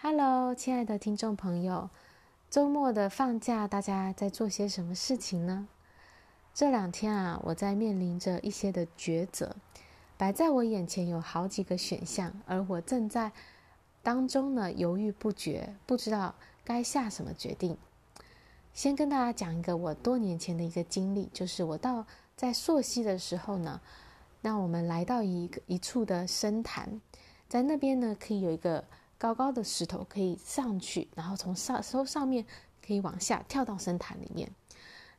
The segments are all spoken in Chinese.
Hello，亲爱的听众朋友，周末的放假，大家在做些什么事情呢？这两天啊，我在面临着一些的抉择，摆在我眼前有好几个选项，而我正在当中呢犹豫不决，不知道该下什么决定。先跟大家讲一个我多年前的一个经历，就是我到在溯溪的时候呢，那我们来到一个一处的深潭，在那边呢可以有一个。高高的石头可以上去，然后从上从上面可以往下跳到深潭里面。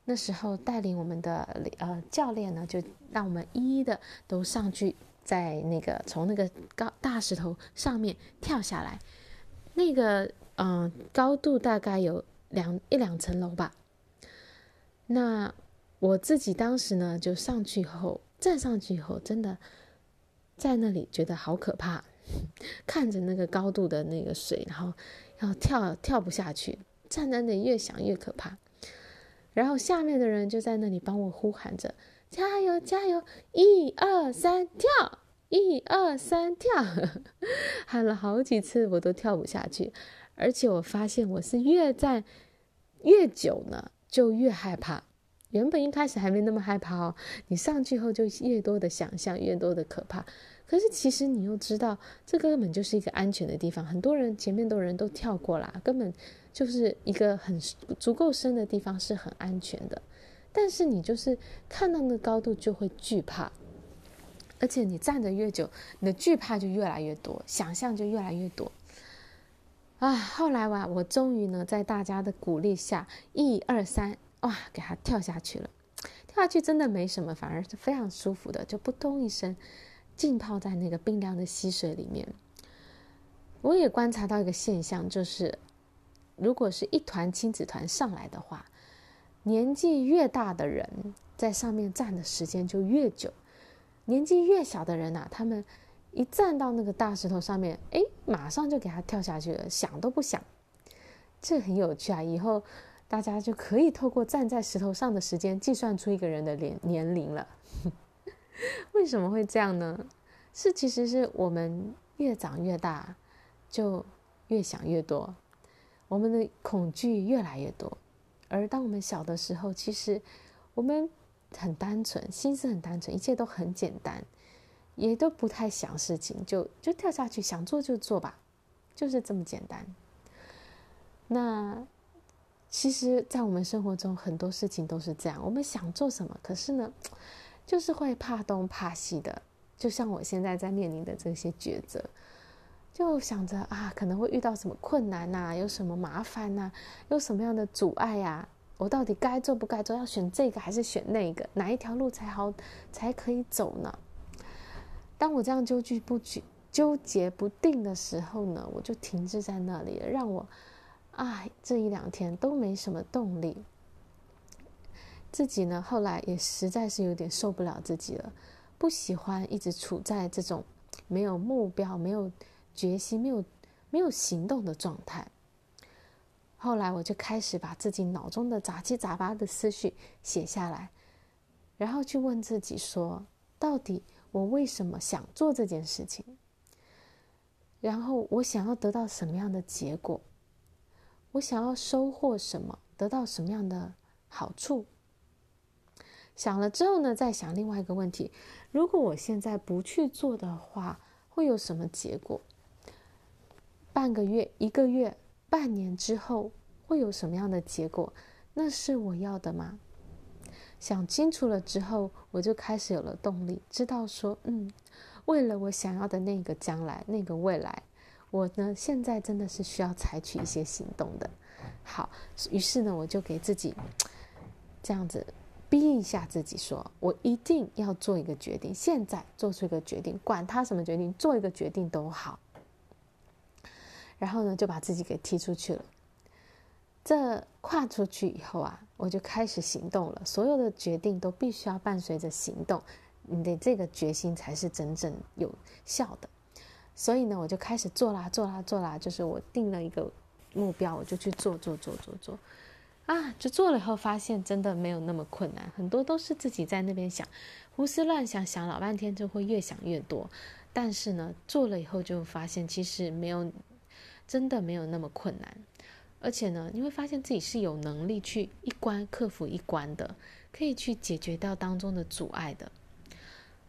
那时候带领我们的呃教练呢，就让我们一一的都上去，在那个从那个高大石头上面跳下来。那个嗯、高度大概有两一两层楼吧。那我自己当时呢就上去以后站上去以后，真的在那里觉得好可怕。看着那个高度的那个水，然后要跳跳不下去，站在那里越想越可怕。然后下面的人就在那里帮我呼喊着：“加油，加油！一二三，跳！一二三，跳！” 喊了好几次，我都跳不下去。而且我发现我是越站越久呢，就越害怕。原本一开始还没那么害怕哦，你上去后就越多的想象，越多的可怕。可是其实你又知道，这根本就是一个安全的地方。很多人前面的人都跳过啦，根本就是一个很足够深的地方，是很安全的。但是你就是看到那高度就会惧怕，而且你站得越久，你的惧怕就越来越多，想象就越来越多。啊，后来哇，我终于呢，在大家的鼓励下，一二三，哇，给他跳下去了。跳下去真的没什么，反而是非常舒服的，就扑通一声。浸泡在那个冰凉的溪水里面，我也观察到一个现象，就是如果是一团亲子团上来的话，年纪越大的人在上面站的时间就越久，年纪越小的人呐、啊，他们一站到那个大石头上面，哎，马上就给他跳下去了，想都不想。这很有趣啊！以后大家就可以透过站在石头上的时间，计算出一个人的年年龄了。为什么会这样呢？是其实是我们越长越大，就越想越多，我们的恐惧越来越多。而当我们小的时候，其实我们很单纯，心思很单纯，一切都很简单，也都不太想事情，就就跳下去，想做就做吧，就是这么简单。那其实，在我们生活中很多事情都是这样，我们想做什么，可是呢，就是会怕东怕西的，就像我现在在面临的这些抉择，就想着啊，可能会遇到什么困难呐，有什么麻烦呐，有什么样的阻碍呀？我到底该做不该做？要选这个还是选那个？哪一条路才好才可以走呢？当我这样纠结不决、纠结不定的时候呢，我就停滞在那里了，让我啊这一两天都没什么动力。自己呢，后来也实在是有点受不了自己了，不喜欢一直处在这种没有目标、没有决心、没有没有行动的状态。后来我就开始把自己脑中的杂七杂八的思绪写下来，然后去问自己说：到底我为什么想做这件事情？然后我想要得到什么样的结果？我想要收获什么？得到什么样的好处？想了之后呢，再想另外一个问题：如果我现在不去做的话，会有什么结果？半个月、一个月、半年之后会有什么样的结果？那是我要的吗？想清楚了之后，我就开始有了动力，知道说，嗯，为了我想要的那个将来、那个未来，我呢现在真的是需要采取一些行动的。好，于是呢，我就给自己这样子。逼一下自己说，我一定要做一个决定，现在做出一个决定，管他什么决定，做一个决定都好。然后呢，就把自己给踢出去了。这跨出去以后啊，我就开始行动了。所有的决定都必须要伴随着行动，你的这个决心才是真正有效的。所以呢，我就开始做啦，做啦，做啦，就是我定了一个目标，我就去做，做，做，做，做。啊，就做了以后发现真的没有那么困难，很多都是自己在那边想，胡思乱想，想老半天就会越想越多。但是呢，做了以后就发现其实没有真的没有那么困难。而且呢，你会发现自己是有能力去一关克服一关的，可以去解决掉当中的阻碍的。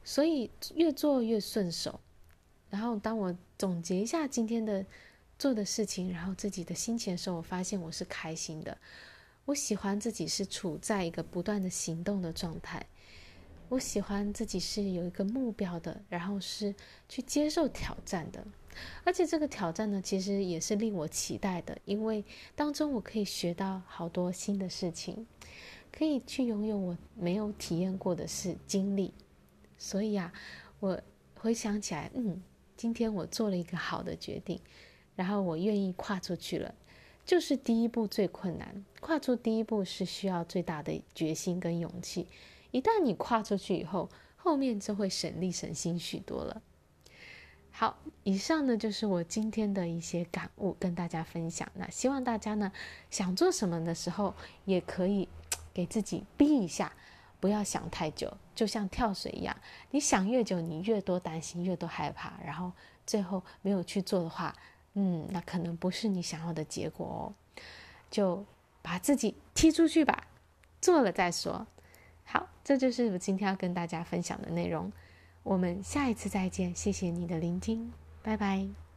所以越做越顺手。然后当我总结一下今天的做的事情，然后自己的心情的时候，我发现我是开心的。我喜欢自己是处在一个不断的行动的状态。我喜欢自己是有一个目标的，然后是去接受挑战的。而且这个挑战呢，其实也是令我期待的，因为当中我可以学到好多新的事情，可以去拥有我没有体验过的事经历。所以啊，我回想起来，嗯，今天我做了一个好的决定，然后我愿意跨出去了。就是第一步最困难，跨出第一步是需要最大的决心跟勇气。一旦你跨出去以后，后面就会省力省心许多了。好，以上呢就是我今天的一些感悟，跟大家分享。那希望大家呢想做什么的时候，也可以 给自己逼一下，不要想太久，就像跳水一样，你想越久，你越多担心，越多害怕，然后最后没有去做的话，嗯，那可能不是你想要的结果哦。就把自己踢出去吧，做了再说。好，这就是我今天要跟大家分享的内容。我们下一次再见，谢谢你的聆听，拜拜。